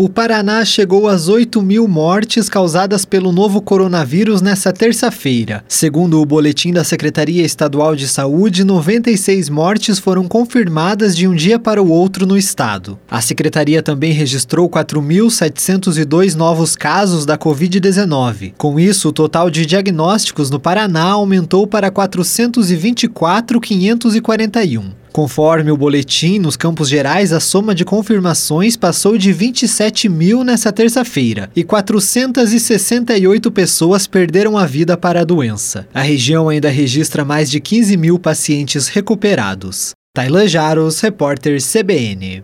O Paraná chegou às 8 mil mortes causadas pelo novo coronavírus nesta terça-feira. Segundo o boletim da Secretaria Estadual de Saúde, 96 mortes foram confirmadas de um dia para o outro no estado. A secretaria também registrou 4.702 novos casos da Covid-19. Com isso, o total de diagnósticos no Paraná aumentou para 424.541. Conforme o boletim, nos Campos Gerais, a soma de confirmações passou de 27 mil nessa terça-feira e 468 pessoas perderam a vida para a doença. A região ainda registra mais de 15 mil pacientes recuperados. Tailan Jaros, repórter CBN.